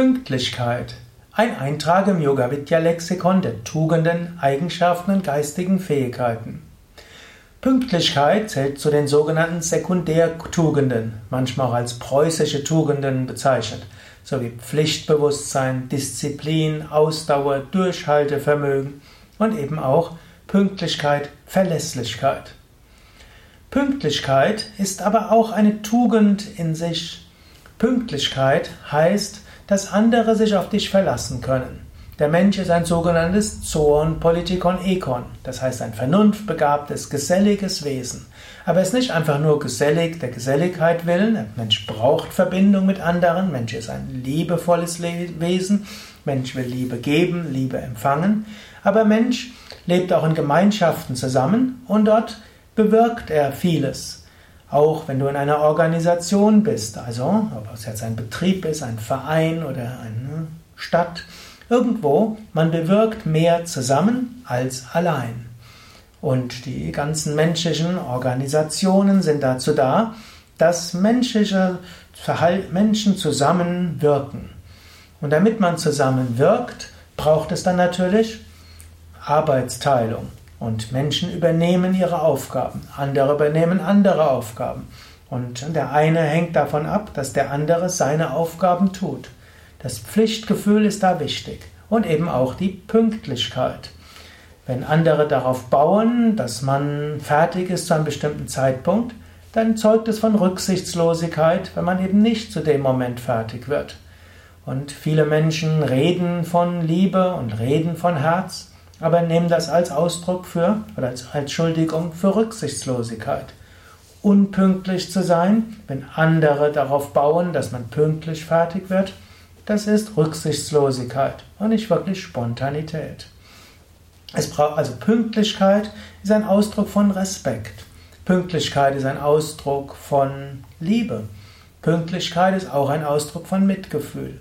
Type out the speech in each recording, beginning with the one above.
Pünktlichkeit. Ein Eintrag im Yoga Vidya Lexikon der Tugenden, Eigenschaften und geistigen Fähigkeiten. Pünktlichkeit zählt zu den sogenannten Sekundärtugenden, manchmal auch als preußische Tugenden bezeichnet, sowie Pflichtbewusstsein, Disziplin, Ausdauer, Durchhaltevermögen und eben auch Pünktlichkeit, Verlässlichkeit. Pünktlichkeit ist aber auch eine Tugend in sich. Pünktlichkeit heißt, dass andere sich auf dich verlassen können. Der Mensch ist ein sogenanntes Zoon Politikon Ekon, das heißt ein vernunftbegabtes, geselliges Wesen. Aber er ist nicht einfach nur gesellig, der Geselligkeit willen. Der Mensch braucht Verbindung mit anderen. Mensch ist ein liebevolles Wesen. Mensch will Liebe geben, Liebe empfangen. Aber Mensch lebt auch in Gemeinschaften zusammen und dort bewirkt er vieles. Auch wenn du in einer Organisation bist, also ob es jetzt ein Betrieb ist, ein Verein oder eine Stadt, irgendwo, man bewirkt mehr zusammen als allein. Und die ganzen menschlichen Organisationen sind dazu da, dass menschliche Menschen zusammenwirken. Und damit man zusammenwirkt, braucht es dann natürlich Arbeitsteilung. Und Menschen übernehmen ihre Aufgaben, andere übernehmen andere Aufgaben. Und der eine hängt davon ab, dass der andere seine Aufgaben tut. Das Pflichtgefühl ist da wichtig und eben auch die Pünktlichkeit. Wenn andere darauf bauen, dass man fertig ist zu einem bestimmten Zeitpunkt, dann zeugt es von Rücksichtslosigkeit, wenn man eben nicht zu dem Moment fertig wird. Und viele Menschen reden von Liebe und reden von Herz, aber nehmen das als Ausdruck für oder als Entschuldigung für Rücksichtslosigkeit. Unpünktlich zu sein, wenn andere darauf bauen, dass man pünktlich fertig wird, das ist Rücksichtslosigkeit und nicht wirklich Spontanität. Es braucht, also Pünktlichkeit ist ein Ausdruck von Respekt. Pünktlichkeit ist ein Ausdruck von Liebe. Pünktlichkeit ist auch ein Ausdruck von Mitgefühl.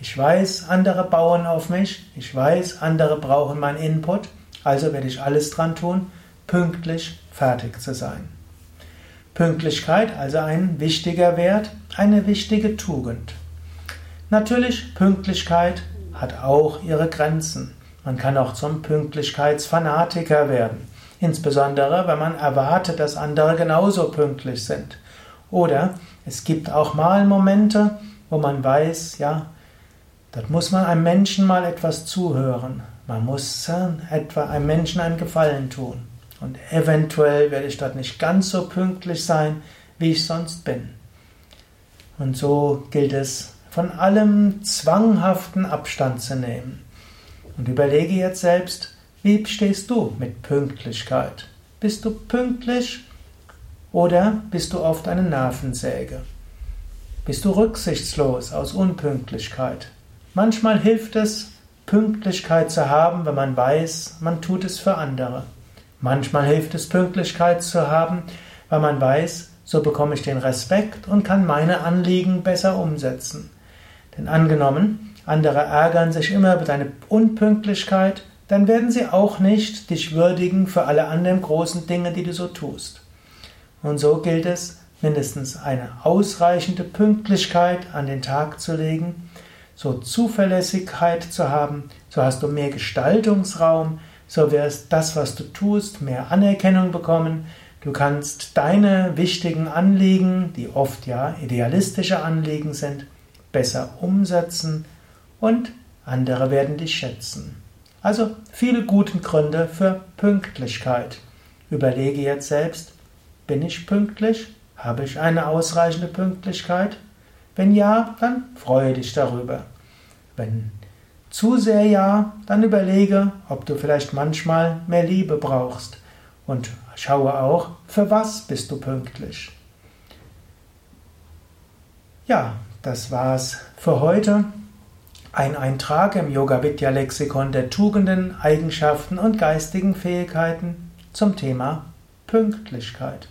Ich weiß, andere bauen auf mich. Ich weiß, andere brauchen meinen Input. Also werde ich alles dran tun, pünktlich fertig zu sein. Pünktlichkeit, also ein wichtiger Wert, eine wichtige Tugend. Natürlich, Pünktlichkeit hat auch ihre Grenzen. Man kann auch zum Pünktlichkeitsfanatiker werden. Insbesondere, wenn man erwartet, dass andere genauso pünktlich sind. Oder es gibt auch mal Momente, wo man weiß, ja, Dort muss man einem Menschen mal etwas zuhören. Man muss etwa einem Menschen einen Gefallen tun. Und eventuell werde ich dort nicht ganz so pünktlich sein, wie ich sonst bin. Und so gilt es, von allem zwanghaften Abstand zu nehmen. Und überlege jetzt selbst, wie stehst du mit Pünktlichkeit? Bist du pünktlich oder bist du oft eine Nervensäge? Bist du rücksichtslos aus Unpünktlichkeit? Manchmal hilft es, Pünktlichkeit zu haben, wenn man weiß, man tut es für andere. Manchmal hilft es, Pünktlichkeit zu haben, weil man weiß, so bekomme ich den Respekt und kann meine Anliegen besser umsetzen. Denn angenommen, andere ärgern sich immer über deine Unpünktlichkeit, dann werden sie auch nicht dich würdigen für alle anderen großen Dinge, die du so tust. Und so gilt es, mindestens eine ausreichende Pünktlichkeit an den Tag zu legen, so Zuverlässigkeit zu haben, so hast du mehr Gestaltungsraum, so wirst das, was du tust, mehr Anerkennung bekommen. Du kannst deine wichtigen Anliegen, die oft ja idealistische Anliegen sind, besser umsetzen und andere werden dich schätzen. Also viele gute Gründe für Pünktlichkeit. Überlege jetzt selbst, bin ich pünktlich? Habe ich eine ausreichende Pünktlichkeit? Wenn ja, dann freue dich darüber. Wenn zu sehr ja, dann überlege, ob du vielleicht manchmal mehr Liebe brauchst und schaue auch, für was bist du pünktlich. Ja, das war's für heute. Ein Eintrag im Yoga Vidya Lexikon der Tugenden, Eigenschaften und geistigen Fähigkeiten zum Thema Pünktlichkeit.